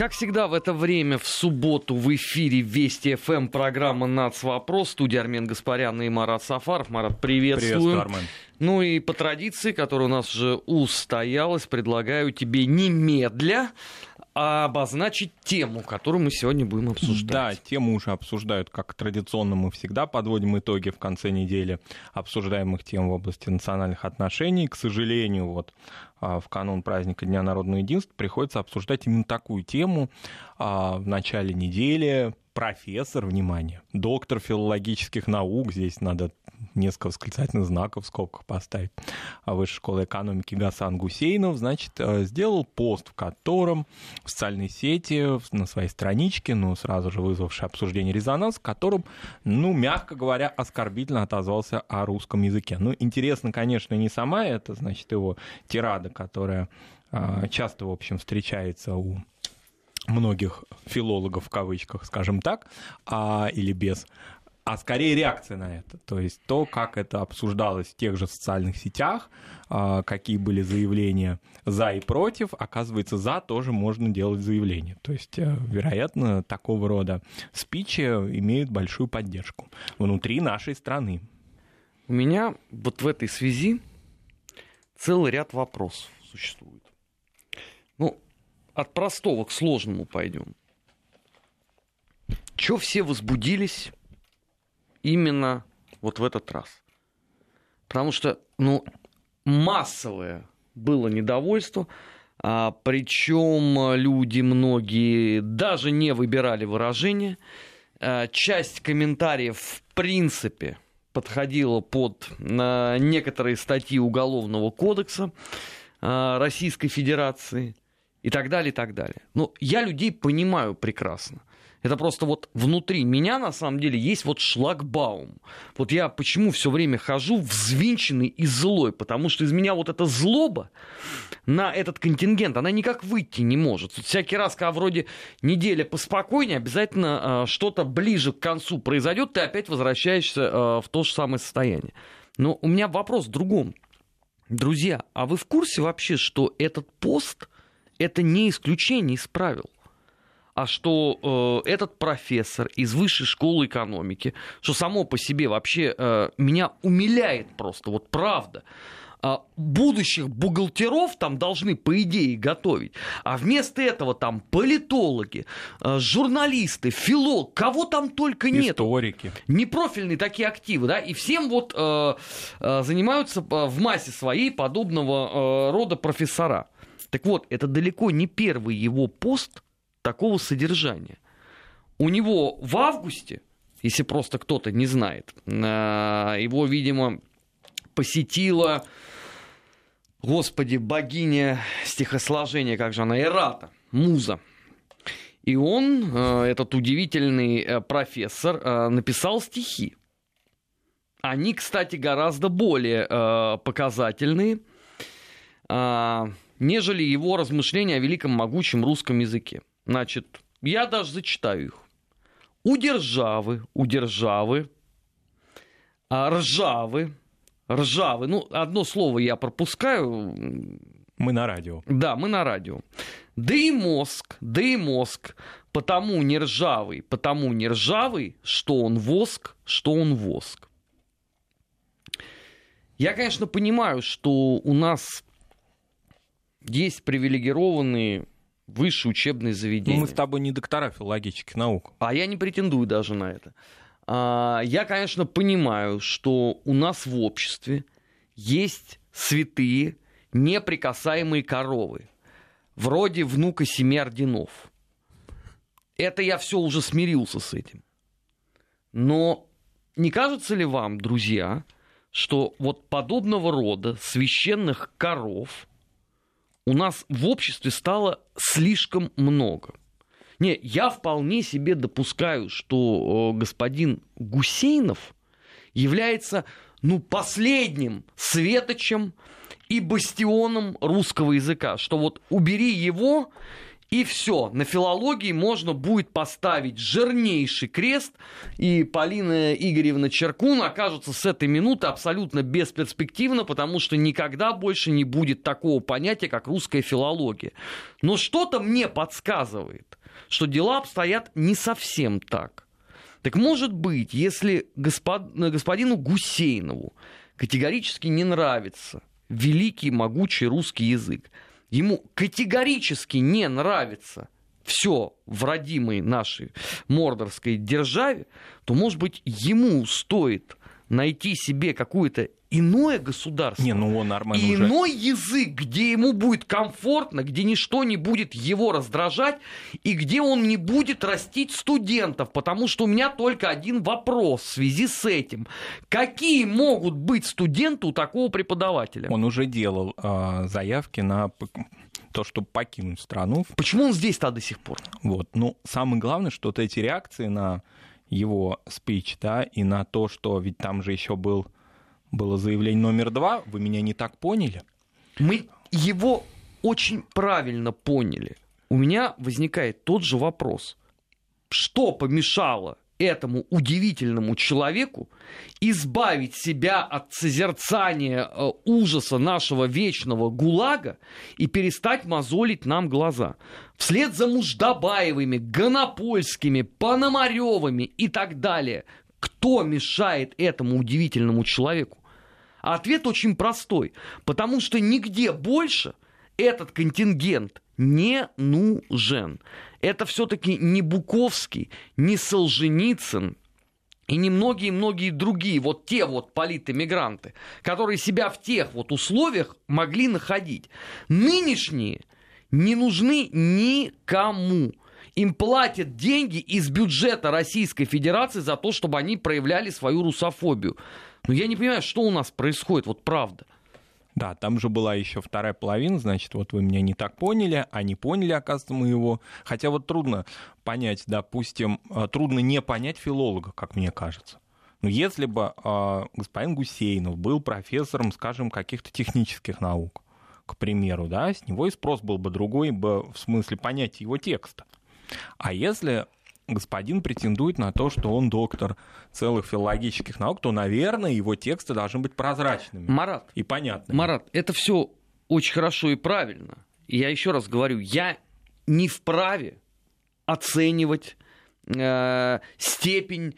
Как всегда в это время в субботу в эфире Вести ФМ программа «Нац. Вопрос». Студия Армен Гаспарян и Марат Сафаров. Марат, приветствую. Приветствую, Армен. Ну и по традиции, которая у нас уже устоялась, предлагаю тебе немедля обозначить тему, которую мы сегодня будем обсуждать. Да, тему уже обсуждают, как традиционно мы всегда подводим итоги в конце недели обсуждаемых тем в области национальных отношений. К сожалению, вот а, в канун праздника Дня народного единства приходится обсуждать именно такую тему а, в начале недели. Профессор, внимание, доктор филологических наук, здесь надо несколько восклицательных знаков в скобках поставить, а Высшей школы экономики Гасан Гусейнов, значит, э, сделал пост, в котором в социальной сети, на своей страничке, ну, сразу же вызвавший обсуждение резонанс, в котором, ну, мягко говоря, оскорбительно отозвался о русском языке. Ну, интересно, конечно, не сама это, значит, его тирада, которая а, часто, в общем, встречается у многих филологов в кавычках, скажем так, а, или без, а скорее реакция на это. То есть то, как это обсуждалось в тех же социальных сетях, а, какие были заявления за и против, оказывается, за тоже можно делать заявление. То есть, э, вероятно, такого рода спичи имеют большую поддержку внутри нашей страны. У меня вот в этой связи целый ряд вопросов существует. От простого к сложному пойдем. Чего все возбудились именно вот в этот раз. Потому что, ну, массовое было недовольство, а, причем люди многие даже не выбирали выражения. А, часть комментариев в принципе подходила под а, некоторые статьи Уголовного кодекса а, Российской Федерации и так далее, и так далее. Но я людей понимаю прекрасно. Это просто вот внутри меня, на самом деле, есть вот шлагбаум. Вот я почему все время хожу взвинченный и злой, потому что из меня вот эта злоба на этот контингент, она никак выйти не может. Вот всякий раз, когда вроде неделя поспокойнее, обязательно э, что-то ближе к концу произойдет, ты опять возвращаешься э, в то же самое состояние. Но у меня вопрос в другом. Друзья, а вы в курсе вообще, что этот пост это не исключение из правил? а что э, этот профессор из высшей школы экономики, что само по себе вообще э, меня умиляет просто, вот правда. А будущих бухгалтеров там должны, по идее, готовить. А вместо этого там политологи, э, журналисты, филолог, кого там только нет. Историки. Непрофильные такие активы, да, и всем вот э, э, занимаются э, в массе своей подобного э, рода профессора. Так вот, это далеко не первый его пост, такого содержания. У него в августе, если просто кто-то не знает, а, его, видимо, посетила, господи, богиня стихосложения, как же она, Эрата, муза. И он, а, этот удивительный э, профессор, а, написал стихи. Они, кстати, гораздо более показательные, нежели его размышления о великом могучем русском языке. Значит, я даже зачитаю их. У державы, у державы, а, ржавы, ржавы, ну, одно слово я пропускаю. Мы на радио. Да, мы на радио. Да и мозг, да и мозг, потому не ржавый, потому не ржавый, что он воск, что он воск. Я, конечно, понимаю, что у нас есть привилегированные высшие учебные заведения. Ну, мы с тобой не доктора филологических наук. А я не претендую даже на это. А, я, конечно, понимаю, что у нас в обществе есть святые, неприкасаемые коровы, вроде внука семи орденов. Это я все уже смирился с этим. Но не кажется ли вам, друзья, что вот подобного рода священных коров – у нас в обществе стало слишком много. Не, я вполне себе допускаю, что господин Гусейнов является, ну, последним светочем и бастионом русского языка, что вот убери его, И все, на филологии можно будет поставить жирнейший крест, и Полина Игоревна Черкун окажется с этой минуты абсолютно бесперспективно, потому что никогда больше не будет такого понятия, как русская филология. Но что-то мне подсказывает, что дела обстоят не совсем так. Так может быть, если господ... господину Гусейнову категорически не нравится великий могучий русский язык, ему категорически не нравится все в родимой нашей мордорской державе, то, может быть, ему стоит найти себе какую-то иное государство, не, ну он, Армен, и уже... иной язык, где ему будет комфортно, где ничто не будет его раздражать, и где он не будет растить студентов, потому что у меня только один вопрос в связи с этим. Какие могут быть студенты у такого преподавателя? Он уже делал э, заявки на то, чтобы покинуть страну. Почему он здесь-то до сих пор? Вот. Ну, самое главное, что вот эти реакции на его спич, да, и на то, что ведь там же еще был было заявление номер два, вы меня не так поняли? Мы его очень правильно поняли. У меня возникает тот же вопрос. Что помешало этому удивительному человеку избавить себя от созерцания э, ужаса нашего вечного ГУЛАГа и перестать мозолить нам глаза. Вслед за Муждабаевыми, Гонопольскими, Пономаревыми и так далее. Кто мешает этому удивительному человеку? А ответ очень простой. Потому что нигде больше этот контингент не нужен. Это все-таки не Буковский, не Солженицын, и не многие-многие другие, вот те вот политэмигранты, которые себя в тех вот условиях могли находить. Нынешние не нужны никому. Им платят деньги из бюджета Российской Федерации за то, чтобы они проявляли свою русофобию. Но я не понимаю, что у нас происходит, вот правда. Да, там же была еще вторая половина, значит, вот вы меня не так поняли, а не поняли, оказывается, мы его. Хотя вот трудно понять, допустим, э, трудно не понять филолога, как мне кажется. Но если бы э, господин Гусейнов был профессором, скажем, каких-то технических наук, к примеру, да, с него и спрос был бы другой, бы в смысле понятия его текста. А если господин претендует на то, что он доктор целых филологических наук, то, наверное, его тексты должны быть прозрачными Марат, и понятными. Марат, это все очень хорошо и правильно. И я еще раз говорю, я не вправе оценивать э, степень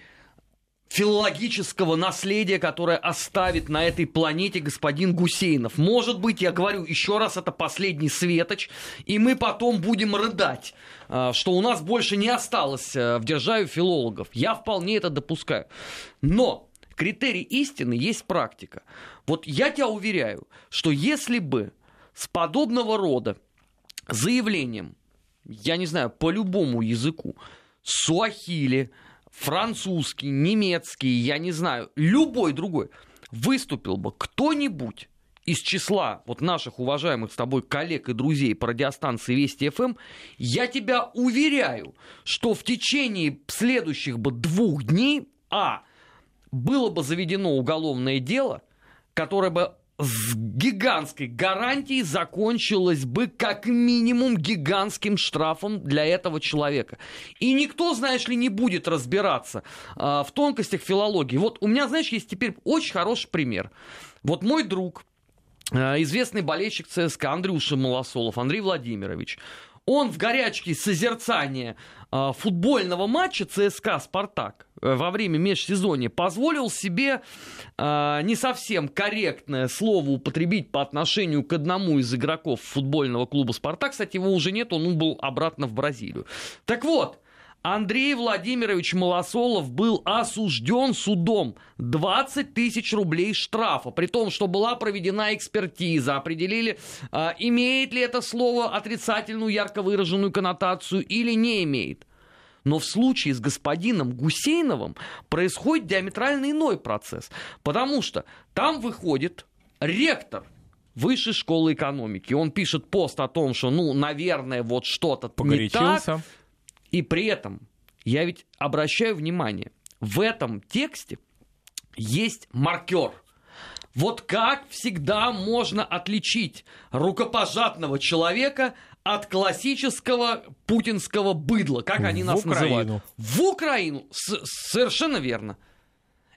филологического наследия, которое оставит на этой планете господин Гусейнов. Может быть, я говорю еще раз, это последний светоч, и мы потом будем рыдать, а, что у нас больше не осталось э, в державе филологов. Я вполне это допускаю. Но критерий истины есть практика. Вот я тебя уверяю, что если бы с подобного рода заявлением, я не знаю, по любому языку, суахили, французский, немецкий, я не знаю, любой другой, выступил бы кто-нибудь из числа вот наших уважаемых с тобой коллег и друзей по радиостанции Вести ФМ, я тебя уверяю, что в течение следующих бы двух дней, а, было бы заведено уголовное дело, которое бы с гигантской гарантией закончилось бы как минимум гигантским штрафом для этого человека. И никто, знаешь ли, не будет разбираться э, в тонкостях филологии. Вот у меня, знаешь, есть теперь очень хороший пример. Вот мой друг, э, известный болельщик ЦСКА Андрюша Малосолов, Андрей Владимирович, он в горячке созерцания э, футбольного матча ЦСКА «Спартак» во время межсезонья позволил себе э, не совсем корректное слово употребить по отношению к одному из игроков футбольного клуба «Спартак». Кстати, его уже нет, он был обратно в Бразилию. Так вот, Андрей Владимирович Малосолов был осужден судом 20 тысяч рублей штрафа, при том, что была проведена экспертиза, определили, э, имеет ли это слово отрицательную ярко выраженную коннотацию или не имеет. Но в случае с господином Гусейновым происходит диаметрально иной процесс, потому что там выходит ректор высшей школы экономики. Он пишет пост о том, что, ну, наверное, вот что-то не так. И при этом я ведь обращаю внимание, в этом тексте есть маркер. Вот как всегда можно отличить рукопожатного человека от классического путинского быдла, как они нас Украину. называют. В Украину. С- совершенно верно.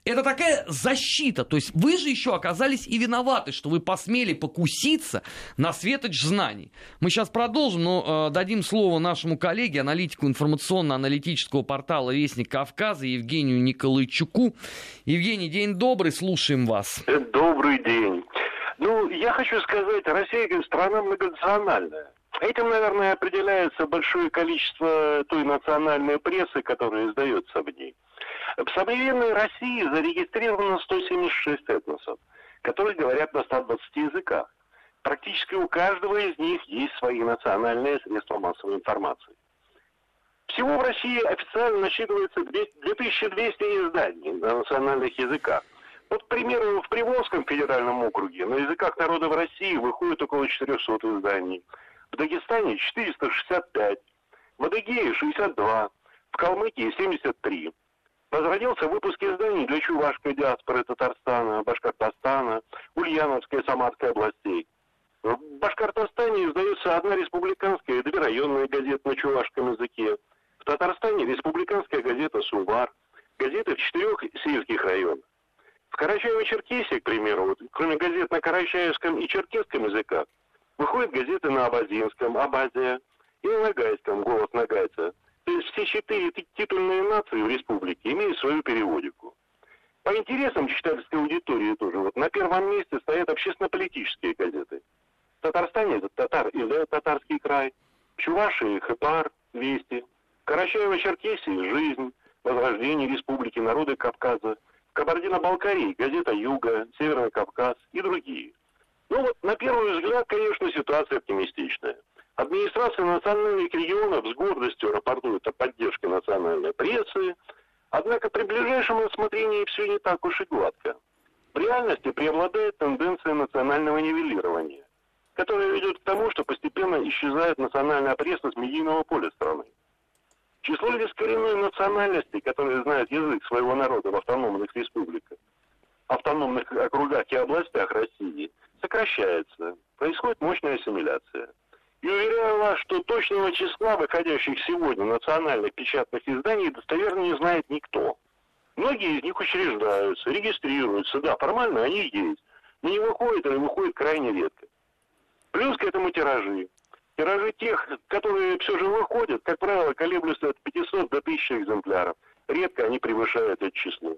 Это такая защита. То есть вы же еще оказались и виноваты, что вы посмели покуситься на светоч знаний. Мы сейчас продолжим, но э, дадим слово нашему коллеге, аналитику информационно-аналитического портала «Вестник Кавказа» Евгению Николайчуку. Евгений, день добрый, слушаем вас. Добрый день. Ну, я хочу сказать, Россия страна многонациональная. Этим, наверное, определяется большое количество той национальной прессы, которая издается в ней. В современной России зарегистрировано 176 этносов, которые говорят на 120 языках. Практически у каждого из них есть свои национальные средства массовой информации. Всего в России официально насчитывается 2200 изданий на национальных языках. Вот, к примеру, в Приволжском федеральном округе на языках народов России выходит около 400 изданий. В Дагестане 465, в Адыгее 62, в Калмыкии 73. Возродился выпуск изданий для чувашской диаспоры Татарстана, Башкортостана, Ульяновской и Самарской областей. В Башкортостане издается одна республиканская и две районные газеты на чувашском языке. В Татарстане республиканская газета «Сувар», газеты в четырех сельских районах. В Карачаево-Черкесии, к примеру, вот, кроме газет на карачаевском и черкесском языках, выходят газеты на абазинском, Абазия, и на нагайском, голос нагайца – то есть все четыре титульные нации в республике имеют свою переводику. По интересам читательской аудитории тоже. Вот на первом месте стоят общественно-политические газеты. В Татарстане это татар издает Татарский край. В Чувашии Вести. Карачаево-Черкесии Жизнь, Возрождение Республики Народы Кавказа. Кабардино-Балкарии газета Юга, Северный Кавказ и другие. Ну вот, на первый взгляд, конечно, ситуация оптимистичная. Администрация национальных регионов с гордостью рапортует о поддержке национальной прессы, однако при ближайшем рассмотрении все не так уж и гладко. В реальности преобладает тенденция национального нивелирования, которая ведет к тому, что постепенно исчезает национальная пресса с медийного поля страны. Число лиц коренной национальности, которые знают язык своего народа в автономных республиках, автономных округах и областях России, сокращается. Происходит мощная ассимиляция. И уверяю вас, что точного числа выходящих сегодня национальных печатных изданий достоверно не знает никто. Многие из них учреждаются, регистрируются, да, формально они есть, но не выходят или выходят крайне редко. Плюс к этому тиражи. Тиражи тех, которые все же выходят, как правило, колеблются от 500 до 1000 экземпляров. Редко они превышают это число.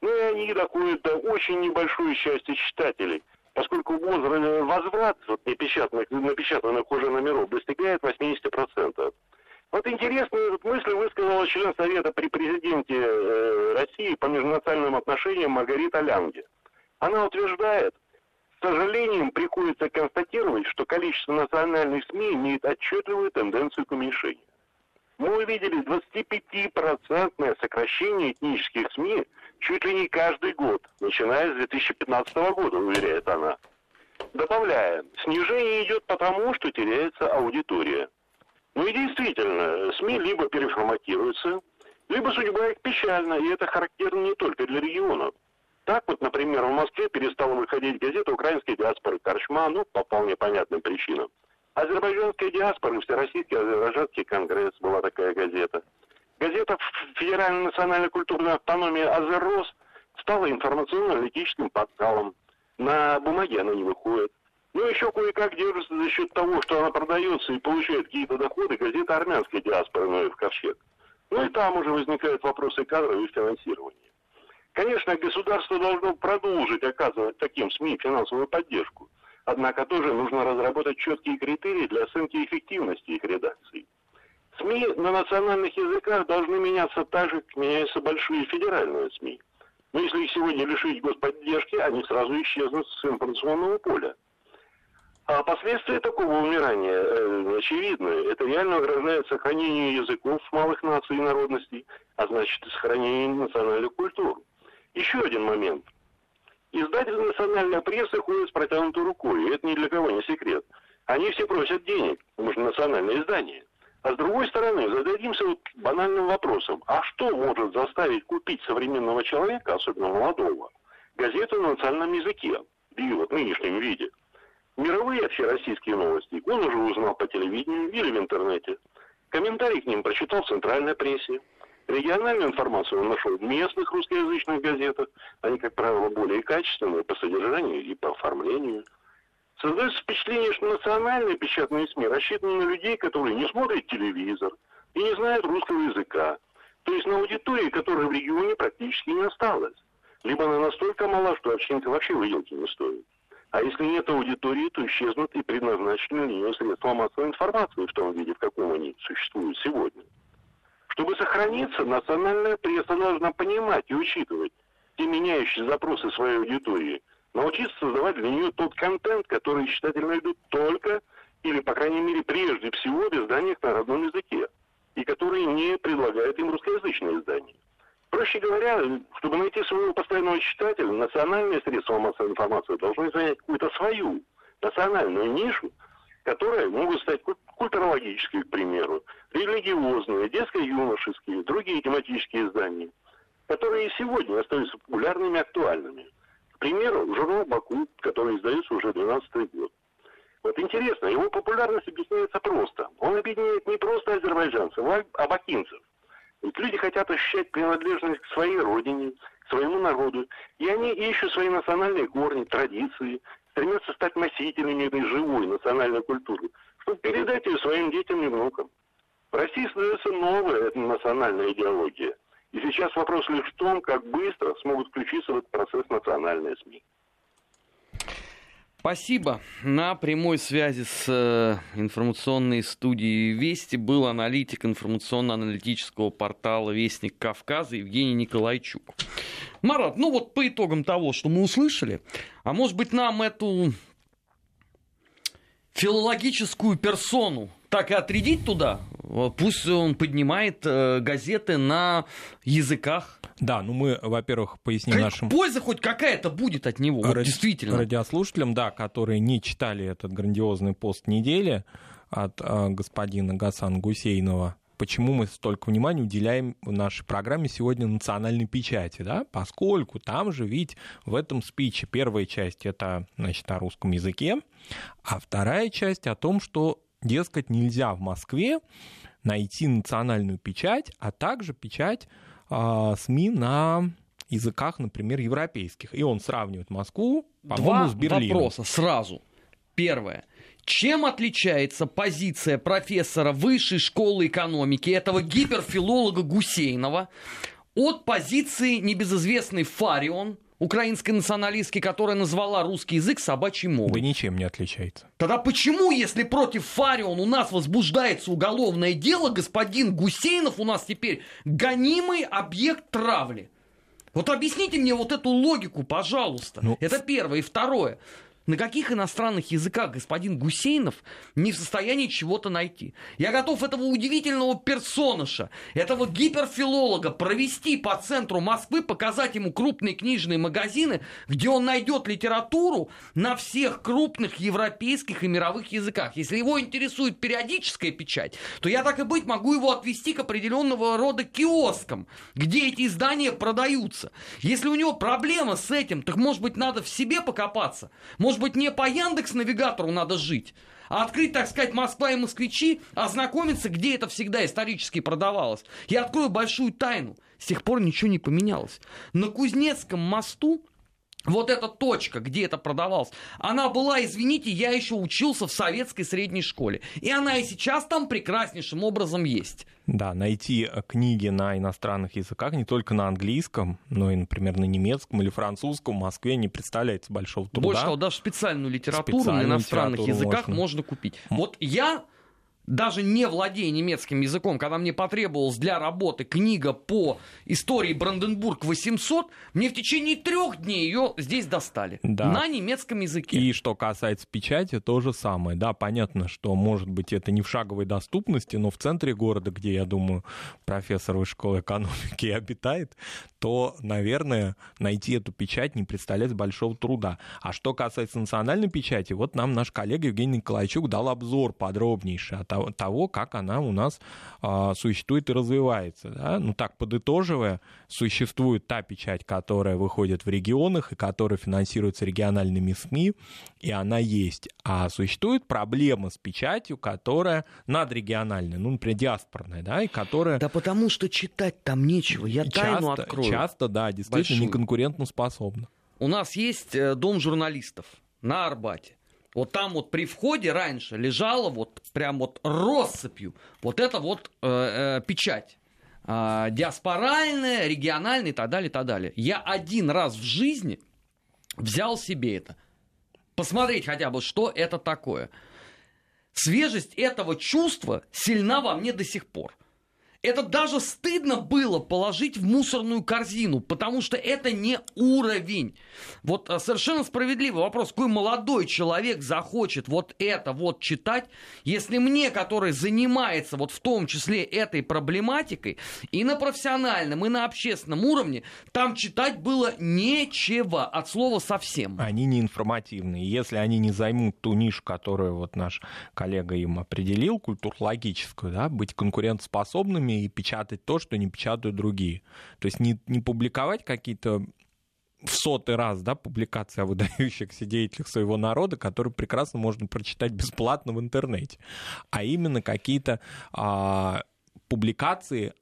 Ну и они доходят до очень небольшой части читателей – поскольку возврат вот, напечатанных, напечатанных уже номеров достигает 80%. Вот интересную вот мысль высказала член Совета при президенте э, России по межнациональным отношениям Маргарита Лянге. Она утверждает, с сожалением приходится констатировать, что количество национальных СМИ имеет отчетливую тенденцию к уменьшению. Мы увидели 25% сокращение этнических СМИ чуть ли не каждый год, начиная с 2015 года, уверяет она. Добавляя, снижение идет потому, что теряется аудитория. Ну и действительно, СМИ либо переформатируются, либо судьба их печальна, и это характерно не только для регионов. Так вот, например, в Москве перестала выходить газета украинской диаспоры «Корчма», ну, по вполне понятным причинам. Азербайджанская диаспора, Всероссийский Азербайджанский конгресс была такая газета – Газета Федеральной национальной культурной автономии «Азеррос» стала информационно-аналитическим порталом. На бумаге она не выходит. Ну, еще кое-как держится за счет того, что она продается и получает какие-то доходы газета армянской диаспоры «Ноев ковчег». Ну и там уже возникают вопросы кадров и финансирования. Конечно, государство должно продолжить оказывать таким СМИ финансовую поддержку. Однако тоже нужно разработать четкие критерии для оценки эффективности их редакции. СМИ на национальных языках должны меняться так же, как меняются большие федеральные СМИ. Но если их сегодня лишить господдержки, они сразу исчезнут с информационного поля. А последствия такого умирания э, очевидны. Это реально угрожает сохранению языков малых наций и народностей, а значит и сохранению национальных культур. Еще один момент. Издатели национальной прессы ходят с протянутой рукой, и это ни для кого не секрет. Они все просят денег, потому что национальное издание – а с другой стороны, зададимся вот банальным вопросом. А что может заставить купить современного человека, особенно молодого, газету на национальном языке в ее вот нынешнем виде? Мировые общероссийские новости он уже узнал по телевидению или в интернете. Комментарий к ним прочитал в центральной прессе. Региональную информацию он нашел в местных русскоязычных газетах. Они, как правило, более качественные по содержанию и по оформлению. Создается впечатление, что национальные печатные СМИ рассчитаны на людей, которые не смотрят телевизор и не знают русского языка. То есть на аудитории, которая в регионе практически не осталась. Либо она настолько мала, что овчинка вообще выделки не стоит. А если нет аудитории, то исчезнут и предназначенные для нее средства массовой информации в том виде, в каком они существуют сегодня. Чтобы сохраниться, национальная пресса должна понимать и учитывать те меняющие запросы своей аудитории, научиться создавать для нее тот контент, который читатели найдут только, или, по крайней мере, прежде всего, в изданиях на родном языке, и которые не предлагают им русскоязычные издания. Проще говоря, чтобы найти своего постоянного читателя, национальные средства массовой информации должны занять какую-то свою национальную нишу, которые могут стать культурологические, к примеру, религиозные, детско-юношеские, другие тематические издания, которые и сегодня остаются популярными и актуальными. К примеру, журнал «Баку», который издается уже 12 год. Вот интересно, его популярность объясняется просто. Он объединяет не просто азербайджанцев, а абакинцев. Ведь люди хотят ощущать принадлежность к своей родине, к своему народу. И они ищут свои национальные корни, традиции, стремятся стать носителями этой живой национальной культуры, чтобы передать ее своим детям и внукам. В России создается новая национальная идеология. И сейчас вопрос лишь в том, как быстро смогут включиться в этот процесс национальные СМИ. Спасибо. На прямой связи с э, информационной студией Вести был аналитик информационно-аналитического портала Вестник Кавказа Евгений Николайчук. Марат, ну вот по итогам того, что мы услышали, а может быть нам эту филологическую персону так и отрядить туда? Пусть он поднимает э, газеты на языках. Да, ну мы, во-первых, поясним хоть нашим... Польза хоть какая-то будет от него, ради... вот действительно. Радиослушателям, да, которые не читали этот грандиозный пост недели от э, господина Гасан Гусейнова, почему мы столько внимания уделяем в нашей программе сегодня национальной печати, да, поскольку там же ведь в этом спиче первая часть это, значит, о русском языке, а вторая часть о том, что, дескать, нельзя в Москве найти национальную печать, а также печать а, СМИ на языках, например, европейских. И он сравнивает Москву, по-моему, с Берлином. вопроса сразу. Первое. Чем отличается позиция профессора высшей школы экономики, этого гиперфилолога Гусейнова, от позиции небезызвестный Фарион, украинской националистки, которая назвала русский язык собачьей мовой. Да ничем не отличается. Тогда почему, если против Фарион у нас возбуждается уголовное дело, господин Гусейнов у нас теперь гонимый объект травли? Вот объясните мне вот эту логику, пожалуйста. Ну, Это первое. И второе. На каких иностранных языках господин Гусейнов не в состоянии чего-то найти? Я готов этого удивительного персоныша, этого гиперфилолога провести по центру Москвы, показать ему крупные книжные магазины, где он найдет литературу на всех крупных европейских и мировых языках. Если его интересует периодическая печать, то я так и быть могу его отвести к определенного рода киоскам, где эти издания продаются. Если у него проблема с этим, так может быть надо в себе покопаться. Может может быть, не по Яндекс Навигатору надо жить, а открыть, так сказать, Москва и москвичи, ознакомиться, где это всегда исторически продавалось. Я открою большую тайну. С тех пор ничего не поменялось. На Кузнецком мосту вот эта точка, где это продавалось, она была, извините, я еще учился в советской средней школе. И она и сейчас там прекраснейшим образом есть. Да, найти э, книги на иностранных языках, не только на английском, но и, например, на немецком или французском в Москве не представляется большого труда. Больше того, даже специальную литературу специальную на иностранных языках можно. можно купить. Вот я даже не владея немецким языком, когда мне потребовалась для работы книга по истории Бранденбург 800, мне в течение трех дней ее здесь достали да. на немецком языке. И что касается печати, то же самое. Да, понятно, что, может быть, это не в шаговой доступности, но в центре города, где, я думаю, профессор высшей школы экономики обитает, то, наверное, найти эту печать не представляет большого труда. А что касается национальной печати, вот нам наш коллега Евгений Николайчук дал обзор подробнейший о того, как она у нас а, существует и развивается. Да? Ну так, подытоживая, существует та печать, которая выходит в регионах и которая финансируется региональными СМИ, и она есть. А существует проблема с печатью, которая надрегиональная, ну, например, диаспорная, да, и которая... Да потому что читать там нечего, я тайну часто, открою. Часто, да, действительно Большую. неконкурентно способна. У нас есть э, дом журналистов на Арбате. Вот там вот при входе раньше лежала вот прям вот россыпью вот эта вот э, э, печать. Э, диаспоральная, региональная и так далее, и так далее. Я один раз в жизни взял себе это. Посмотреть хотя бы, что это такое. Свежесть этого чувства сильна во мне до сих пор. Это даже стыдно было положить в мусорную корзину, потому что это не уровень. Вот а, совершенно справедливый вопрос, какой молодой человек захочет вот это вот читать, если мне, который занимается вот в том числе этой проблематикой, и на профессиональном, и на общественном уровне, там читать было нечего, от слова совсем. Они не информативные. Если они не займут ту нишу, которую вот наш коллега им определил, культурологическую, да, быть конкурентоспособными и печатать то, что не печатают другие. То есть не, не публиковать какие-то в сотый раз, да, публикации о выдающихся деятелях своего народа, которые прекрасно можно прочитать бесплатно в интернете, а именно какие-то а, публикации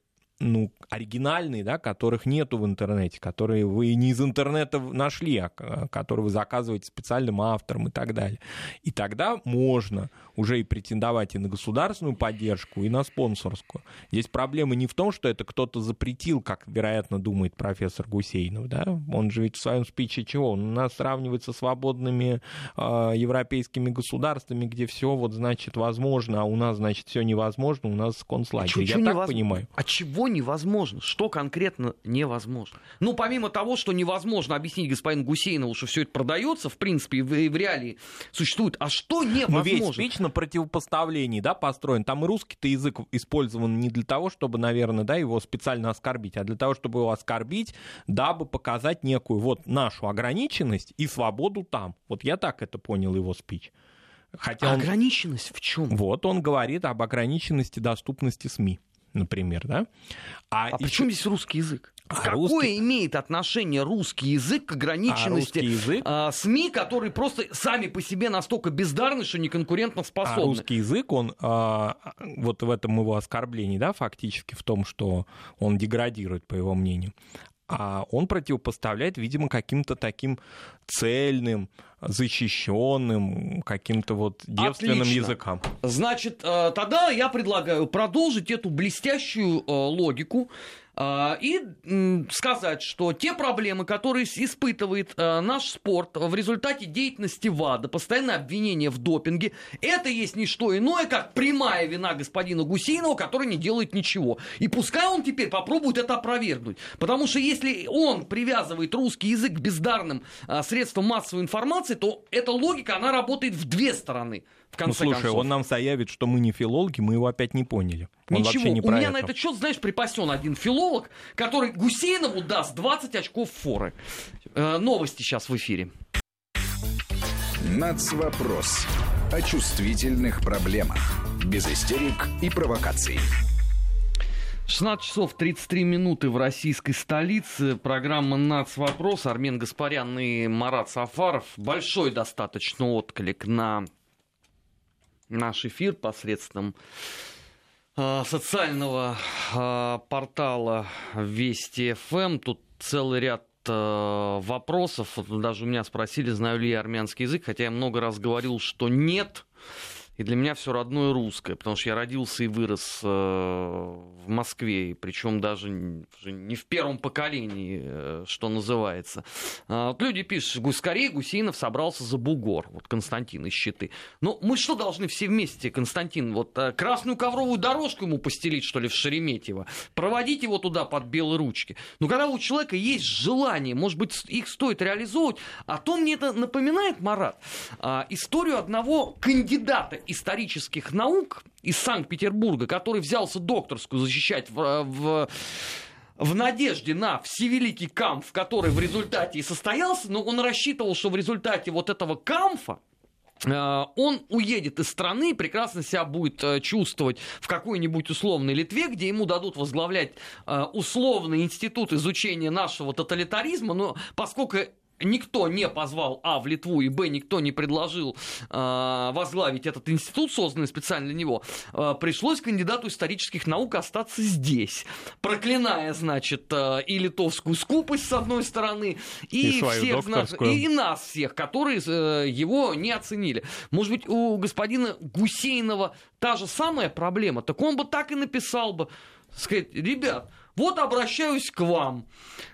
ну, оригинальные, да, которых нету в интернете, которые вы не из интернета нашли, а которые вы заказываете специальным автором и так далее. И тогда можно уже и претендовать и на государственную поддержку, и на спонсорскую. Здесь проблема не в том, что это кто-то запретил, как, вероятно, думает профессор Гусейнов, да? Он же ведь в своем спиче чего? Он у нас сравнивает со свободными э, европейскими государствами, где все вот, значит, возможно, а у нас, значит, все невозможно, у нас концлагерь. А Я так невоз- понимаю. А чего невозможно? Что конкретно невозможно? Ну, помимо того, что невозможно объяснить господину Гусейнову, что все это продается, в принципе, и в, и в реалии существует, а что Но весь невозможно? спич на противопоставлении, да, построен. Там и русский-то язык использован не для того, чтобы, наверное, да, его специально оскорбить, а для того, чтобы его оскорбить, дабы показать некую вот нашу ограниченность и свободу там. Вот я так это понял его спич. Хотя он- Ограниченность в чем? вот он говорит об ограниченности доступности СМИ, например, да. А ещё- при чем здесь русский язык? А Какое русский- имеет отношение русский язык к А ограниченности русский язык? а, СМИ, которые просто сами по себе настолько бездарны, что не конкурентно А способны? русский язык, он а, вот в этом его оскорблении, да, фактически в том, что он деградирует, по его мнению, а он противопоставляет, видимо, каким-то таким цельным, защищенным, каким-то вот девственным Отлично. языкам. Значит, э, тогда я предлагаю продолжить эту блестящую э, логику и м, сказать, что те проблемы, которые испытывает э, наш спорт в результате деятельности ВАДА, постоянное обвинение в допинге, это есть не что иное, как прямая вина господина Гусейнова, который не делает ничего. И пускай он теперь попробует это опровергнуть. Потому что если он привязывает русский язык к бездарным э, средствам массовой информации, то эта логика, она работает в две стороны. В Ну, конце слушай, концов. он нам заявит, что мы не филологи, мы его опять не поняли. Он Ничего, не у меня это. на этот счет, знаешь, припасен один филолог, который Гусейнову даст 20 очков форы. Э, новости сейчас в эфире. Нацвопрос. О чувствительных проблемах. Без истерик и провокаций. 16 часов 33 минуты в российской столице. Программа «Нац. Вопрос». Армен Гаспарян и Марат Сафаров. Большой достаточно отклик на наш эфир посредством э, социального э, портала Вести ФМ. Тут целый ряд э, вопросов. Даже у меня спросили, знаю ли я армянский язык, хотя я много раз говорил, что нет. И для меня все родное русское, потому что я родился и вырос э, в Москве, причем даже не в первом поколении, э, что называется. А, вот люди пишут, «Гу- скорее Гусейнов собрался за бугор, вот Константин из Щиты. Ну, мы что должны все вместе, Константин, вот э, красную ковровую дорожку ему постелить, что ли, в Шереметьево, проводить его туда под белые ручки. Ну, когда у человека есть желание, может быть, их стоит реализовывать, а то мне это напоминает, Марат, а, историю одного кандидата исторических наук из Санкт-Петербурга, который взялся докторскую защищать в, в в надежде на всевеликий камф, который в результате и состоялся, но он рассчитывал, что в результате вот этого камфа Э, он уедет из страны, прекрасно себя будет э, чувствовать в какой-нибудь условной Литве, где ему дадут возглавлять э, условный институт изучения нашего тоталитаризма, но поскольку никто не позвал, а, в Литву, и, б, никто не предложил э, возглавить этот институт, созданный специально для него, э, пришлось кандидату исторических наук остаться здесь, проклиная, значит, э, и литовскую скупость, с одной стороны, и, и всех нас, и, и нас всех, которые э, его не оценили. Может быть, у господина Гусейнова та же самая проблема, так он бы так и написал бы, сказать, ребят, вот обращаюсь к вам.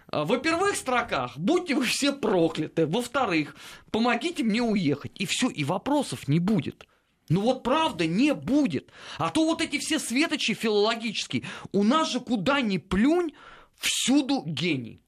А, во первых строках будьте вы все прокляты. Во-вторых, помогите мне уехать. И все, и вопросов не будет. Ну вот правда не будет. А то вот эти все светочи филологические. У нас же куда ни плюнь, всюду гений.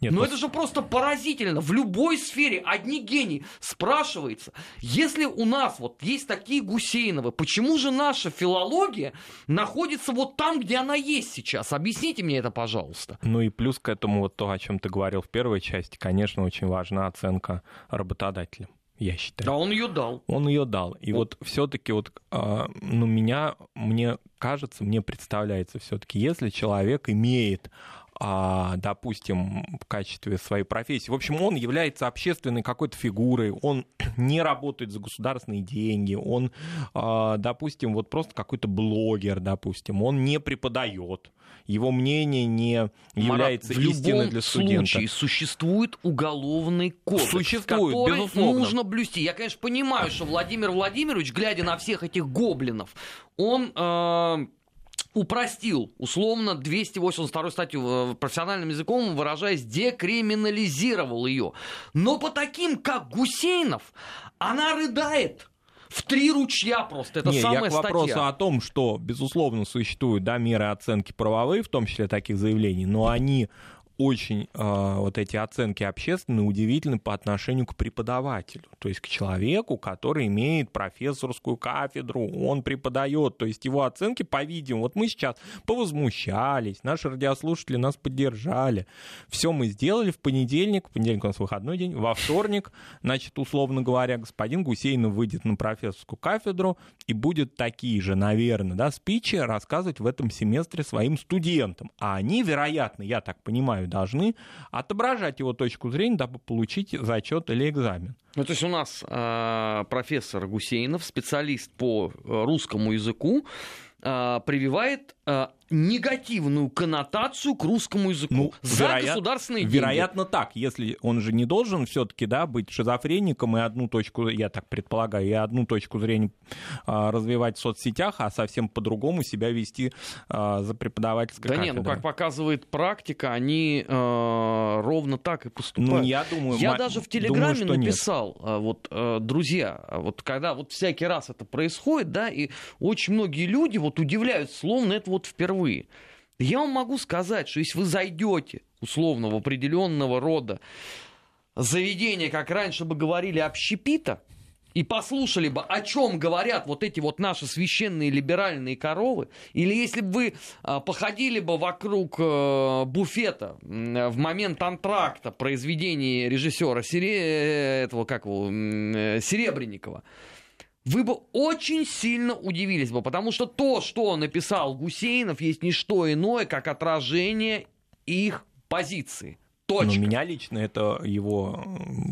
Нет, Но пос... это же просто поразительно. В любой сфере одни гении. Спрашивается, если у нас вот есть такие Гусейновы, почему же наша филология находится вот там, где она есть сейчас? Объясните мне это, пожалуйста. Ну и плюс к этому вот то, о чем ты говорил в первой части, конечно, очень важна оценка работодателя я считаю. А он ее дал. Он ее дал. И вот, вот все-таки вот, ну меня, мне кажется, мне представляется все-таки, если человек имеет допустим, в качестве своей профессии. В общем, он является общественной какой-то фигурой, он не работает за государственные деньги, он, а, допустим, вот просто какой-то блогер, допустим, он не преподает, его мнение не является Марат, истиной для студента. Случае существует уголовный кодекс, существует, который безусловно. нужно блюсти. Я, конечно, понимаю, что Владимир Владимирович, глядя на всех этих гоблинов, он э, упростил, условно, 282 статью профессиональным языком, выражаясь, декриминализировал ее. Но по таким, как Гусейнов, она рыдает в три ручья просто. Это Не, самая я к статья. вопросу о том, что, безусловно, существуют да, меры оценки правовые, в том числе таких заявлений, но они очень э, вот эти оценки общественные удивительны по отношению к преподавателю, то есть к человеку, который имеет профессорскую кафедру, он преподает, то есть его оценки, по-видимому, вот мы сейчас повозмущались, наши радиослушатели нас поддержали, все мы сделали в понедельник, в понедельник у нас выходной день, во вторник, значит, условно говоря, господин Гусейнов выйдет на профессорскую кафедру и будет такие же, наверное, да, спичи рассказывать в этом семестре своим студентам, а они, вероятно, я так понимаю, должны отображать его точку зрения, дабы получить зачет или экзамен. Ну, то есть у нас э, профессор Гусейнов, специалист по э, русскому языку, э, прививает э, негативную коннотацию к русскому языку ну, за вероят... государственные деньги. Вероятно так, если он же не должен все-таки да, быть шизофреником и одну точку, я так предполагаю, и одну точку зрения а, развивать в соцсетях, а совсем по-другому себя вести а, за преподавательской Да нет, ну как показывает практика, они а, ровно так и поступают. Ну, я думаю... Я даже в Телеграме думаю, написал, нет. вот, а, друзья, вот когда вот всякий раз это происходит, да, и очень многие люди вот удивляются, словно это вот впервые впервые. Я вам могу сказать, что если вы зайдете условно в определенного рода заведение, как раньше бы говорили, общепита, и послушали бы, о чем говорят вот эти вот наши священные либеральные коровы, или если бы вы а, походили бы вокруг э, буфета в момент антракта произведения режиссера Сере... этого, как его, э, Серебренникова, вы бы очень сильно удивились бы, потому что то, что написал Гусейнов, есть не что иное, как отражение их позиции. Точка. Но меня лично это его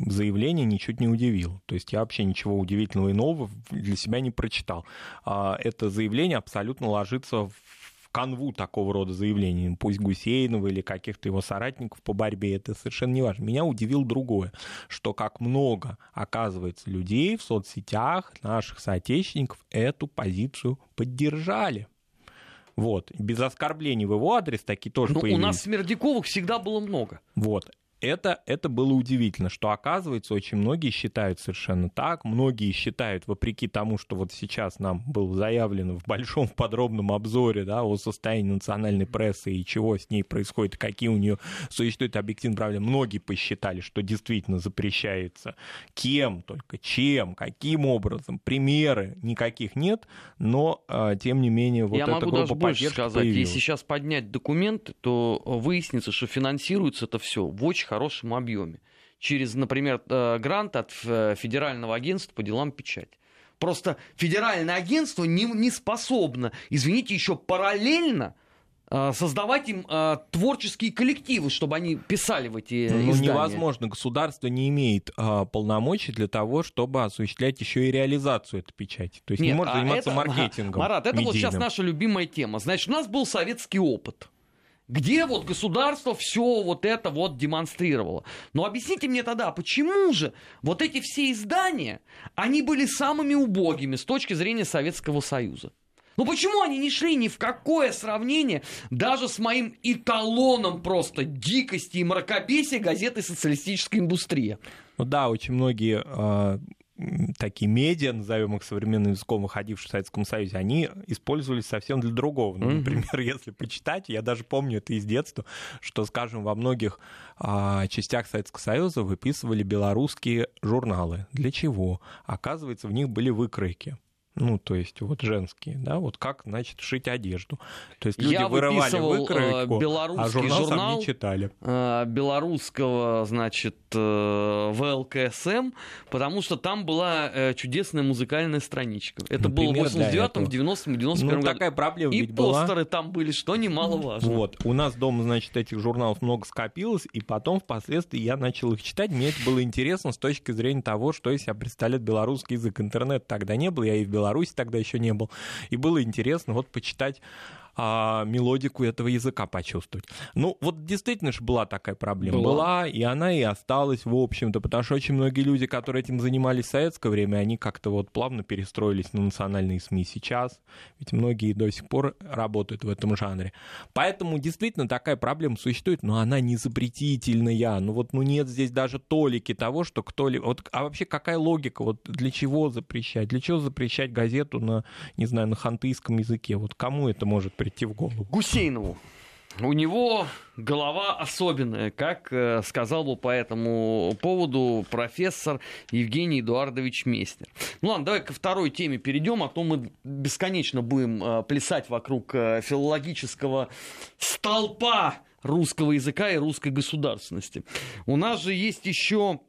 заявление ничуть не удивило. То есть я вообще ничего удивительного и нового для себя не прочитал. А это заявление абсолютно ложится в канву такого рода заявлений, пусть Гусейнова или каких-то его соратников по борьбе, это совершенно не важно. Меня удивило другое, что как много, оказывается, людей в соцсетях, наших соотечественников, эту позицию поддержали. Вот. Без оскорблений в его адрес такие тоже Но появились. у нас Смердяковых всегда было много. Вот это, это было удивительно, что оказывается очень многие считают совершенно так, многие считают, вопреки тому, что вот сейчас нам было заявлено в большом подробном обзоре да, о состоянии национальной прессы и чего с ней происходит, какие у нее существуют объективные проблемы, многие посчитали, что действительно запрещается. Кем только, чем, каким образом, примеры никаких нет, но а, тем не менее вот Я эта могу группа даже больше сказать, появилась. если сейчас поднять документы, то выяснится, что финансируется это все в очень хорошем объеме. через, например, э, грант от э, Федерального агентства по делам печати. Просто федеральное агентство не, не способно, извините, еще параллельно э, создавать им э, творческие коллективы, чтобы они писали в эти ну, издания. невозможно. Государство не имеет э, полномочий для того, чтобы осуществлять еще и реализацию этой печати. То есть Нет, не может а заниматься это- маркетингом. Марат, это вот сейчас наша любимая тема. Значит, у нас был советский опыт. Где вот государство все вот это вот демонстрировало. Но объясните мне тогда, почему же вот эти все издания, они были самыми убогими с точки зрения Советского Союза? Ну почему они не шли ни в какое сравнение даже с моим эталоном просто дикости и мракобесия газеты «Социалистическая индустрия»? Ну да, очень многие э, такие медиа, назовем их современным языком, выходившие в Советском Союзе, они использовались совсем для другого. Ну, например, если почитать, я даже помню это из детства, что, скажем, во многих а, частях Советского Союза выписывали белорусские журналы. Для чего? Оказывается, в них были выкройки. Ну, то есть вот женские, да, вот как, значит, шить одежду. То есть люди Я вырывали э, выкройку, а белорусский журнал, сам журнал. не читали. э, белорусского, значит, э, ВЛКСМ, потому что там была чудесная музыкальная страничка. Это было в Например, для 89-м, этого. в 90-м, 91 Ну, году. такая проблема И ведь была. постеры там были, что немаловажно. Вот. У нас дома, значит, этих журналов много скопилось, и потом впоследствии я начал их читать. Мне это было интересно с точки зрения того, что из себя представляет белорусский язык. Интернет тогда не было, я и в Беларуси тогда еще не был. И было интересно вот почитать а, мелодику этого языка почувствовать. Ну, вот действительно же была такая проблема. Была. Была, и она и осталась, в общем-то, потому что очень многие люди, которые этим занимались в советское время, они как-то вот плавно перестроились на национальные СМИ сейчас, ведь многие до сих пор работают в этом жанре. Поэтому действительно такая проблема существует, но она не запретительная. Ну вот ну нет здесь даже толики того, что кто-либо... Вот, а вообще какая логика? Вот для чего запрещать? Для чего запрещать газету на, не знаю, на хантыйском языке? Вот кому это может прийти в голову? Гусейнову. У него голова особенная, как э, сказал бы по этому поводу профессор Евгений Эдуардович Местер. Ну ладно, давай ко второй теме перейдем, а то мы бесконечно будем э, плясать вокруг э, филологического столпа русского языка и русской государственности. У нас же есть еще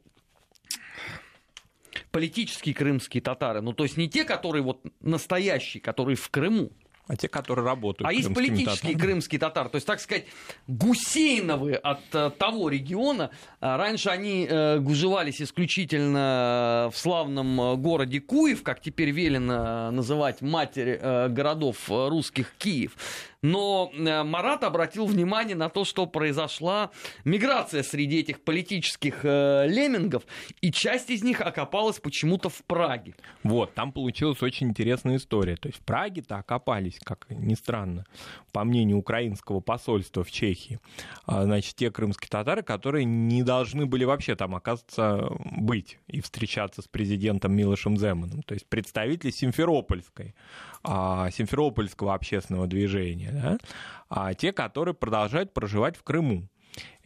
политические крымские татары, ну то есть не те, которые вот настоящие, которые в Крыму, А те, которые работают а есть политические татарами? крымские татары, то есть, так сказать, гусейновы от э, того региона. А Раньше они э, гужевались исключительно в славном э, городе Куев, как теперь велено называть матерь э, городов э, русских Киев. Но э, Марат обратил внимание на то, что произошла миграция среди этих политических э, леммингов, и часть из них окопалась почему-то в Праге. Вот, там получилась очень интересная история. То есть в Праге-то окопались, как ни странно, по мнению украинского посольства в Чехии, а, значит, те крымские татары, которые не должны были вообще там, оказывается, быть и встречаться с президентом Милошем Земаном. То есть представители Симферопольской, а, Симферопольского общественного движения, да, а те, которые продолжают проживать в Крыму.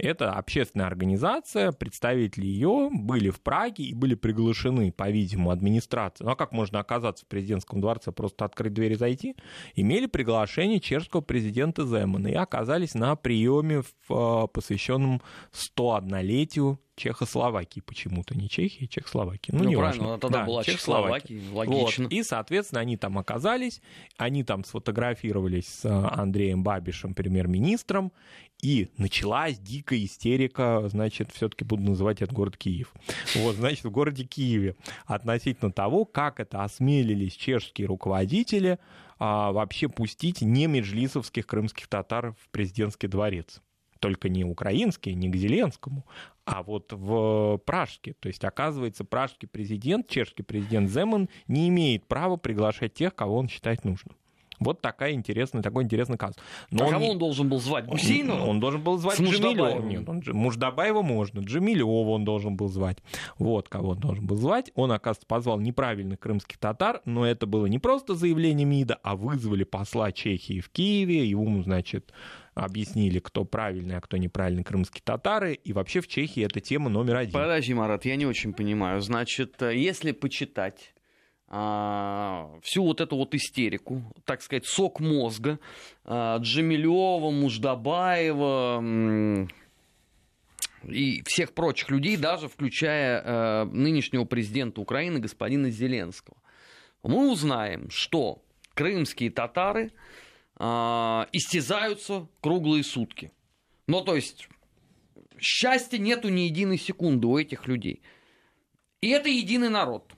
Это общественная организация, представители ее были в Праге и были приглашены, по-видимому, администрацией. Ну а как можно оказаться в президентском дворце, просто открыть дверь и зайти? Имели приглашение чешского президента Земана и оказались на приеме, в, э, посвященном 101-летию Чехословакии почему-то, не Чехии, Чехословакии. Ну, Ну, не правильно, важно. она тогда Да, была Чехословакия. Чехословакией, логично. Вот. И, соответственно, они там оказались, они там сфотографировались с э, Андреем Бабишем, премьер-министром, и началась дикая истерика, значит, все-таки буду называть этот город Киев. Вот, значит, в городе Киеве относительно того, как это осмелились чешские руководители а, вообще пустить не меджлисовских крымских татар в президентский дворец. Только не украинский, не к Зеленскому, а вот в Пражске. То есть, оказывается, пражский президент, чешский президент Земан не имеет права приглашать тех, кого он считает нужным. Вот такая интересная, такой интересный казус. Но а он кого он должен был звать? он, Гусейнова? он должен был звать? Джемилева. Нет, он, Муждабаева можно, Джемилева он должен был звать. Вот кого он должен был звать. Он, оказывается, позвал неправильных крымских татар, но это было не просто заявление МИДа, а вызвали посла Чехии в Киеве, ему, значит, объяснили, кто правильный, а кто неправильный крымские татары, и вообще в Чехии это тема номер один. Подожди, Марат, я не очень понимаю. Значит, э, если почитать всю вот эту вот истерику, так сказать, сок мозга а, Джамилева, Муждабаева, и всех прочих людей, даже включая э, нынешнего президента Украины господина Зеленского, мы узнаем, что крымские татары истязаются круглые сутки. Ну, то есть, счастья нету ни единой секунды у этих людей. И это единый народ.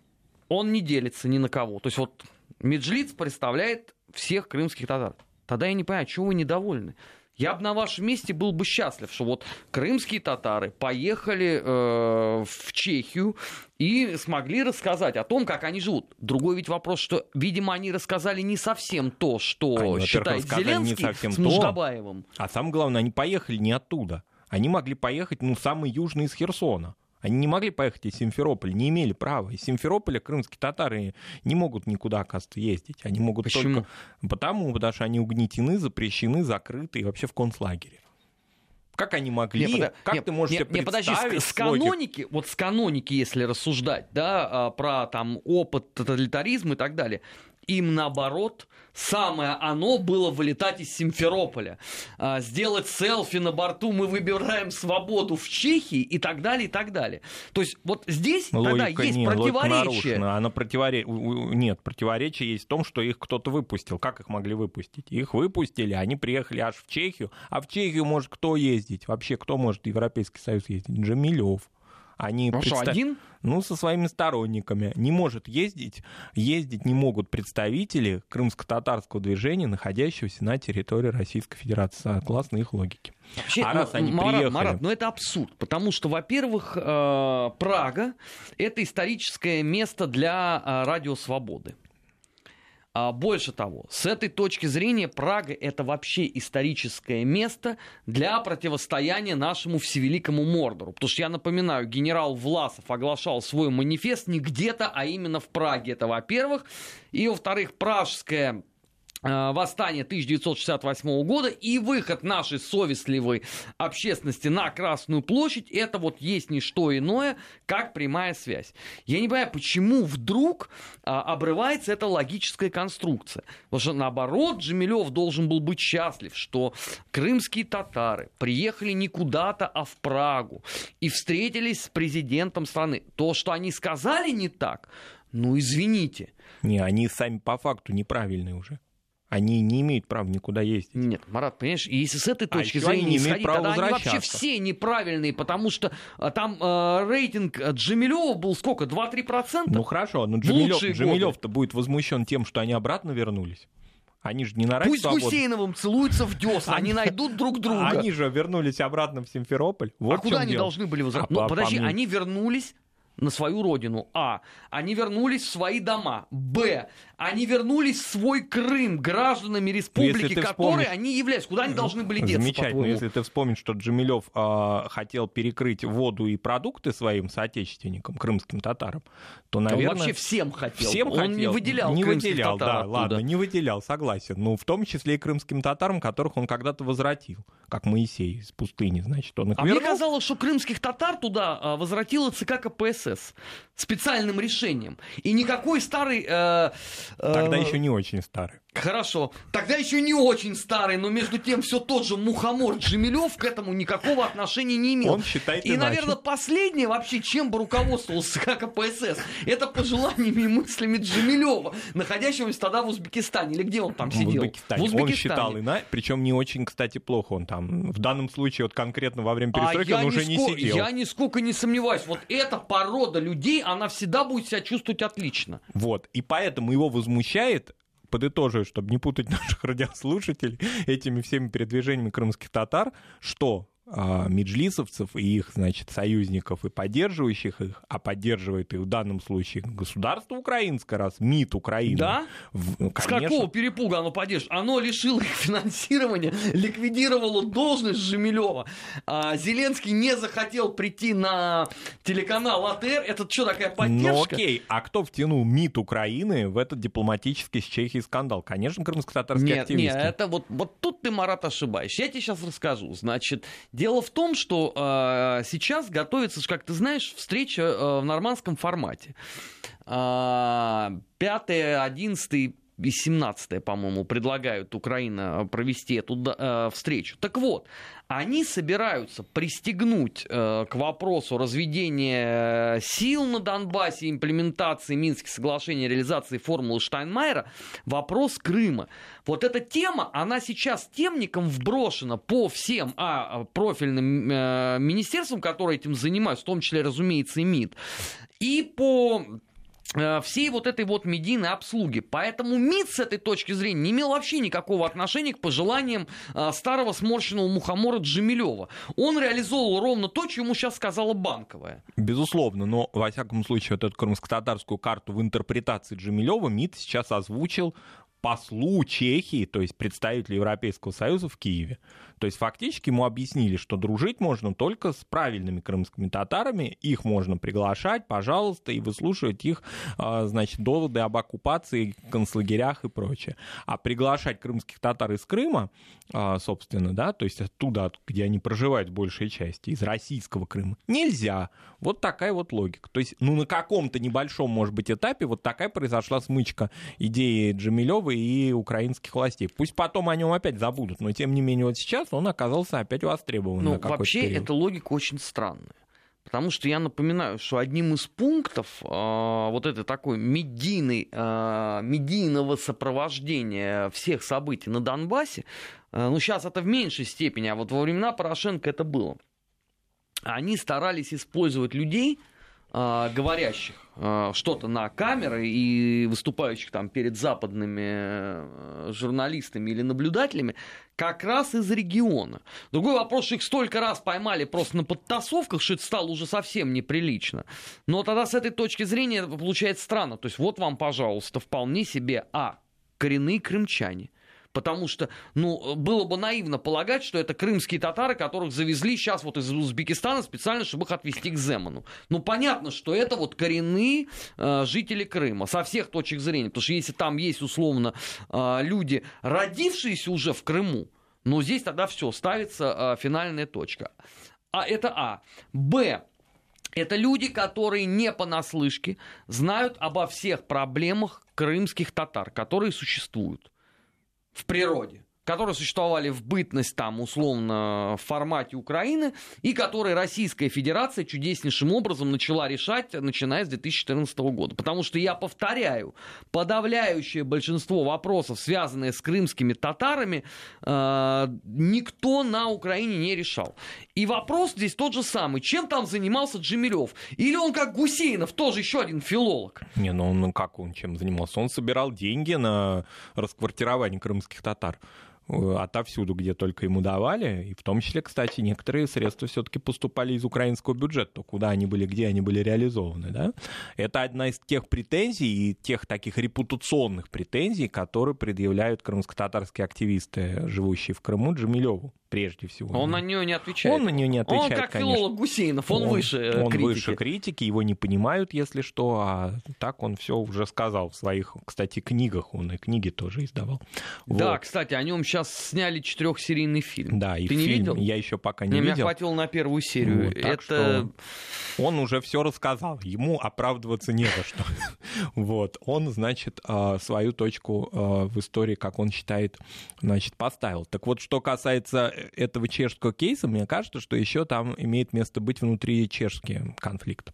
Он не делится ни на кого. То есть, вот Меджлиц представляет всех крымских татар. Тогда я не понимаю, чего вы недовольны? Я бы на вашем месте был бы счастлив, что вот крымские татары поехали э, в Чехию и смогли рассказать о том, как они живут. Другой ведь вопрос, что, видимо, они рассказали не совсем то, что они, считает Зеленский с Муждабаевым. То, а самое главное, они поехали не оттуда. Они могли поехать, ну, самый южный из Херсона. Они не могли поехать из Симферополя, не имели права. Из Симферополя крымские татары не могут никуда, оказывается, ездить. Они могут Почему? только... Потому, потому что они угнетены, запрещены, закрыты и вообще в концлагере. Как они могли? Не, под... как не, ты можешь не, себе не, подожди, с, с каноники, вот с каноники, если рассуждать, да, а, про там опыт тоталитаризма и так далее, им наоборот самое оно было вылетать из Симферополя, а, сделать селфи на борту, мы выбираем свободу в Чехии и так далее, и так далее. То есть вот здесь логика, тогда есть нет, противоречие. Она противоре... Нет, противоречие есть в том, что их кто-то выпустил. Как их могли выпустить? Их выпустили, они приехали аж в Чехию. А в Чехию может кто ездить? Вообще кто может в Европейский Союз ездить? Джамилев. Они ну представ... что, один? Ну, со своими сторонниками. Не может ездить, ездить не могут представители крымско-татарского движения, находящегося на территории Российской Федерации, согласно их логике. Вообще, а раз ну, они Марат, приехали... Марат, ну это абсурд, потому что, во-первых, э, Прага — это историческое место для э, радио «Свободы». А больше того, с этой точки зрения Прага это вообще историческое место для противостояния нашему всевеликому Мордору. Потому что я напоминаю, генерал Власов оглашал свой манифест не где-то, а именно в Праге. Это во-первых. И во-вторых, пражская восстание 1968 года и выход нашей совестливой общественности на Красную площадь, это вот есть не что иное, как прямая связь. Я не понимаю, почему вдруг а, обрывается эта логическая конструкция. Потому что наоборот, Джемилев должен был быть счастлив, что крымские татары приехали не куда-то, а в Прагу и встретились с президентом страны. То, что они сказали не так, ну извините. Не, они сами по факту неправильные уже они не имеют права никуда ездить. Нет, Марат, понимаешь, если с этой а точки а зрения не исходить, тогда они вообще все неправильные, потому что а, там э, рейтинг Джемилева был сколько, 2-3%? Ну хорошо, но Джемилев, Джемилев-то будет возмущен тем, что они обратно вернулись. Они же не на Пусть свободу. Гусейновым целуются в десна, они, найдут друг друга. Они же вернулись обратно в Симферополь. Вот а куда они дело. должны были возвращаться? А, ну, по, подожди, по они вернулись на свою родину. А. Они вернулись в свои дома. Б. Они вернулись в свой Крым гражданами республики, которой вспомнишь... они являются. Куда они должны были деться, Замечательно. Если ты вспомнишь, что Джамилев э, хотел перекрыть воду и продукты своим соотечественникам, крымским татарам, то, наверное... Он вообще всем хотел. Всем Он хотел. не выделял Не выделял, да, оттуда. ладно, не выделял, согласен. Ну, в том числе и крымским татарам, которых он когда-то возвратил, как Моисей из пустыни, значит, он их А вернул. мне казалось, что крымских татар туда а, возвратила ЦК КПСС специальным решением. И никакой старый... Э, Тогда еще не очень старый. Хорошо. Тогда еще не очень старый, но между тем все тот же Мухомор Джемилев к этому никакого отношения не имел. Он считает И, иначе. наверное, последнее вообще, чем бы руководствовался КПСС, это пожеланиями и мыслями Джемилева, находящегося тогда в Узбекистане. Или где он там сидел? В Узбекистане. В Узбекистане. Он считал иначе, причем не очень, кстати, плохо он там. В данном случае, вот конкретно во время перестройки, а он уже не сидел. Я нисколько не сомневаюсь. Вот эта порода людей, она всегда будет себя чувствовать отлично. Вот. И поэтому его возмущает подытоживаю, чтобы не путать наших радиослушателей этими всеми передвижениями крымских татар, что меджлисовцев и их, значит, союзников и поддерживающих их, а поддерживает их в данном случае государство украинское, раз МИД Украины. Да? В, ну, С какого перепуга оно поддерживает? Оно лишило их финансирования, ликвидировало должность Жемилева. А Зеленский не захотел прийти на телеканал АТР. Это что, такая ну, поддержка? Ну окей, а кто втянул МИД Украины в этот дипломатический с Чехией скандал? Конечно, крымско-татарские нет, активисты. Нет, это вот, вот тут ты, Марат, ошибаешься. Я тебе сейчас расскажу. Значит, Дело в том, что э, сейчас готовится, как ты знаешь, встреча э, в нормандском формате. Э, 5, 11, 18 по-моему, предлагают Украина провести эту э, встречу. Так вот, они собираются пристегнуть э, к вопросу разведения сил на Донбассе, имплементации Минских соглашений, реализации формулы Штайнмайера, вопрос Крыма. Вот эта тема, она сейчас темником вброшена по всем а, профильным э, министерствам, которые этим занимаются, в том числе, разумеется, и МИД, и по Э, всей вот этой вот медийной обслуги. Поэтому МИД с этой точки зрения не имел вообще никакого отношения к пожеланиям э, старого сморщенного мухомора Джемилева. Он реализовывал ровно то, что ему сейчас сказала Банковая. Безусловно, но во всяком случае вот эту крымско-татарскую карту в интерпретации Джемилева МИД сейчас озвучил послу Чехии, то есть представителю Европейского Союза в Киеве. То есть фактически ему объяснили, что дружить можно только с правильными крымскими татарами, их можно приглашать, пожалуйста, и выслушивать их, а, значит, доводы об оккупации, концлагерях и прочее. А приглашать крымских татар из Крыма, а, собственно, да, то есть оттуда, где они проживают большей части, из российского Крыма, нельзя. Вот такая вот логика. То есть, ну, на каком-то небольшом, может быть, этапе вот такая произошла смычка идеи Джамилева и украинских властей. Пусть потом о нем опять забудут, но тем не менее вот сейчас он оказался опять востребован. Ну, вообще, период. эта логика очень странная. Потому что я напоминаю, что одним из пунктов э, вот этой такой медийной, э, медийного сопровождения всех событий на Донбассе, э, ну сейчас это в меньшей степени, а вот во времена Порошенко это было. Они старались использовать людей, э, говорящих э, что-то на камеры и выступающих там перед западными э, журналистами или наблюдателями, как раз из региона. Другой вопрос, что их столько раз поймали просто на подтасовках, что это стало уже совсем неприлично. Но тогда с этой точки зрения получается странно. То есть вот вам, пожалуйста, вполне себе, а, коренные крымчане – потому что, ну, было бы наивно полагать, что это крымские татары, которых завезли сейчас вот из Узбекистана специально, чтобы их отвезти к Земану. Ну, понятно, что это вот коренные э, жители Крыма со всех точек зрения, потому что если там есть, условно, э, люди, родившиеся уже в Крыму, ну, здесь тогда все, ставится э, финальная точка. А это А. Б. Это люди, которые не понаслышке знают обо всех проблемах крымских татар, которые существуют в природе которые существовали в бытность там условно в формате Украины и которые Российская Федерация чудеснейшим образом начала решать, начиная с 2014 года. Потому что, я повторяю, подавляющее большинство вопросов, связанные с крымскими татарами, э, никто на Украине не решал. И вопрос здесь тот же самый. Чем там занимался Джемилев? Или он как Гусейнов, тоже еще один филолог? Не, ну, ну как он чем занимался? Он собирал деньги на расквартирование крымских татар. Э, отовсюду, где только ему давали. И в том числе, кстати, некоторые средства все-таки поступали из украинского бюджета. Куда они были, где они были реализованы. Да? Это одна из тех претензий и тех таких репутационных претензий, которые предъявляют крымско-татарские активисты, живущие в Крыму, Джамилеву прежде всего. Он на нее не отвечает. Он на нее не отвечает, Он как конечно. филолог Гусейнов, он, он выше Он критики. выше критики, его не понимают, если что, а так он все уже сказал в своих, кстати, книгах. Он и книги тоже издавал. Да, вот. кстати, о нем сейчас сняли четырехсерийный фильм. Да, и Ты не видел? Я еще пока не, не видел. Меня хватило на первую серию. Вот, Это... он уже все рассказал. Ему оправдываться не за что. Вот. Он, значит, а, свою точку а, в истории, как он считает, значит, поставил. Так вот, что касается этого чешского кейса, мне кажется, что еще там имеет место быть внутри чешский конфликт.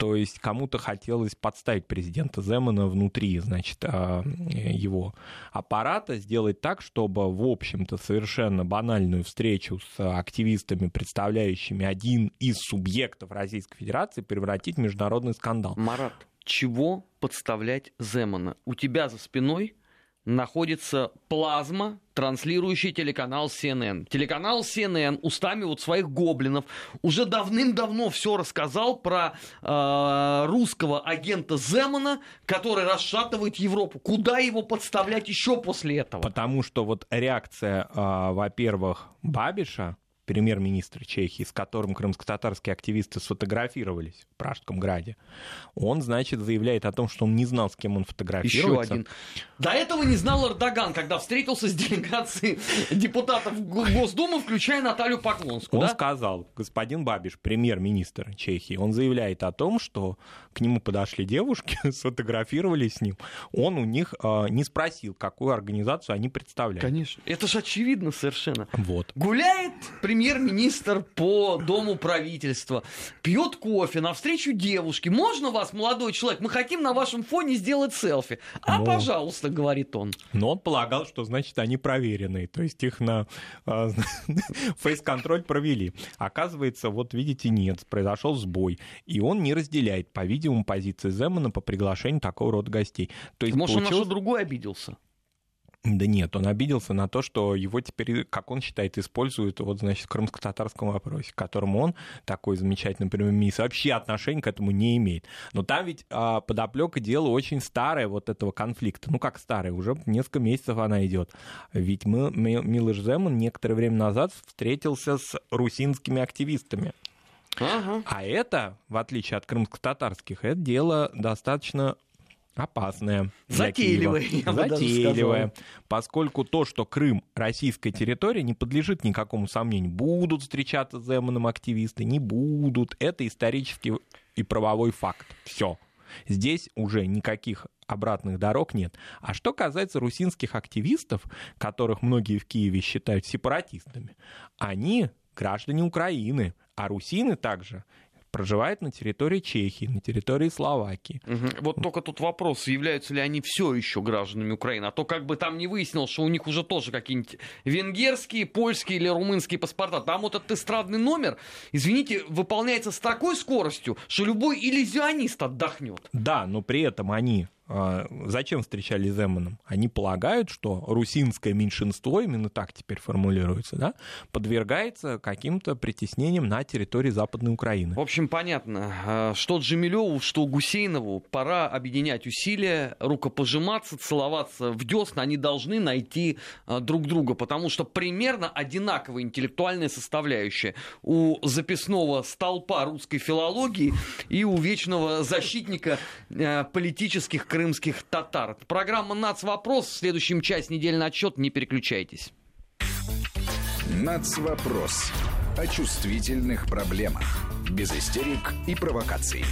То есть кому-то хотелось подставить президента Земана внутри, значит, а, его аппарата, сделать так, чтобы, в общем-то, совершенно банальную встречу с активистами, представляющими один из субъектов Российской Федерации, превратить в международный скандал. Марат, чего подставлять Земана? У тебя за спиной находится плазма, транслирующий телеканал CNN. Телеканал CNN устами вот своих гоблинов уже давным-давно все рассказал про э, русского агента Земана, который расшатывает Европу. Куда его подставлять еще после этого? Потому что вот реакция, э, во-первых, Бабиша, премьер-министр Чехии, с которым крымско-татарские активисты сфотографировались в Пражском граде, он, значит, заявляет о том, что он не знал, с кем он фотографируется. Еще один. До этого не знал Эрдоган, когда встретился с делегацией депутатов Госдумы, включая Наталью Поклонскую. Он да? сказал, господин Бабиш, премьер-министр Чехии, он заявляет о том, что к нему подошли девушки, сфотографировались с ним. Он у них э, не спросил, какую организацию они представляют. Конечно. Это же очевидно совершенно. Вот. Гуляет премьер-министр по дому правительства, пьет кофе, навстречу девушке. Можно вас, молодой человек? Мы хотим на вашем фоне сделать селфи. А, Ну. пожалуйста, говорит он. Но он полагал, что значит они проверенные, то есть их на э, фейс-контроль провели. Оказывается, вот видите, нет, произошел сбой, и он не разделяет, по-видимому, позиции Земана по приглашению такого рода гостей. То есть Может, он на получилось- что другой обиделся? Да нет, он обиделся на то, что его теперь, как он считает, используют вот, значит, в крымско-татарском вопросе, к которому он, такой замечательный премьер-министр, вообще отношения к этому не имеет. Но там ведь а, подоплека дела очень старая вот этого конфликта. Ну, как старая, уже несколько месяцев она идет. Ведь мы, Ми- Милош Земан некоторое время назад встретился с русинскими активистами. Ага. А это, в отличие от крымско-татарских, это дело достаточно опасное. Затейливое, Затейливое. Поскольку то, что Крым российская территория, не подлежит никакому сомнению. Будут встречаться с Земаном активисты, не будут. Это исторический и правовой факт. Все. Здесь уже никаких обратных дорог нет. А что касается русинских активистов, которых многие в Киеве считают сепаратистами, они граждане Украины, а русины также проживают на территории Чехии, на территории Словакии. Мгм. Вот только тут вопрос, являются ли они все еще гражданами Украины. А то как бы там не выяснилось, что у них уже тоже какие-нибудь венгерские, польские или румынские паспорта. Там вот этот эстрадный номер, извините, выполняется с такой скоростью, что любой иллюзионист отдохнет. Да, но при этом они зачем встречались с Земаном? Они полагают, что русинское меньшинство, именно так теперь формулируется, да, подвергается каким-то притеснениям на территории Западной Украины. В общем, понятно, э, что Джемилеву, что Гусейнову пора объединять усилия, рукопожиматься, целоваться в десна. Они должны найти э, друг друга, потому что примерно одинаковая интеллектуальная составляющая у записного столпа русской филологии и у вечного защитника политических крымских татар. Программа «Нацвопрос». В следующем часть недельный отчет. Не переключайтесь. Нацвопрос. О чувствительных проблемах. Без истерик и провокаций.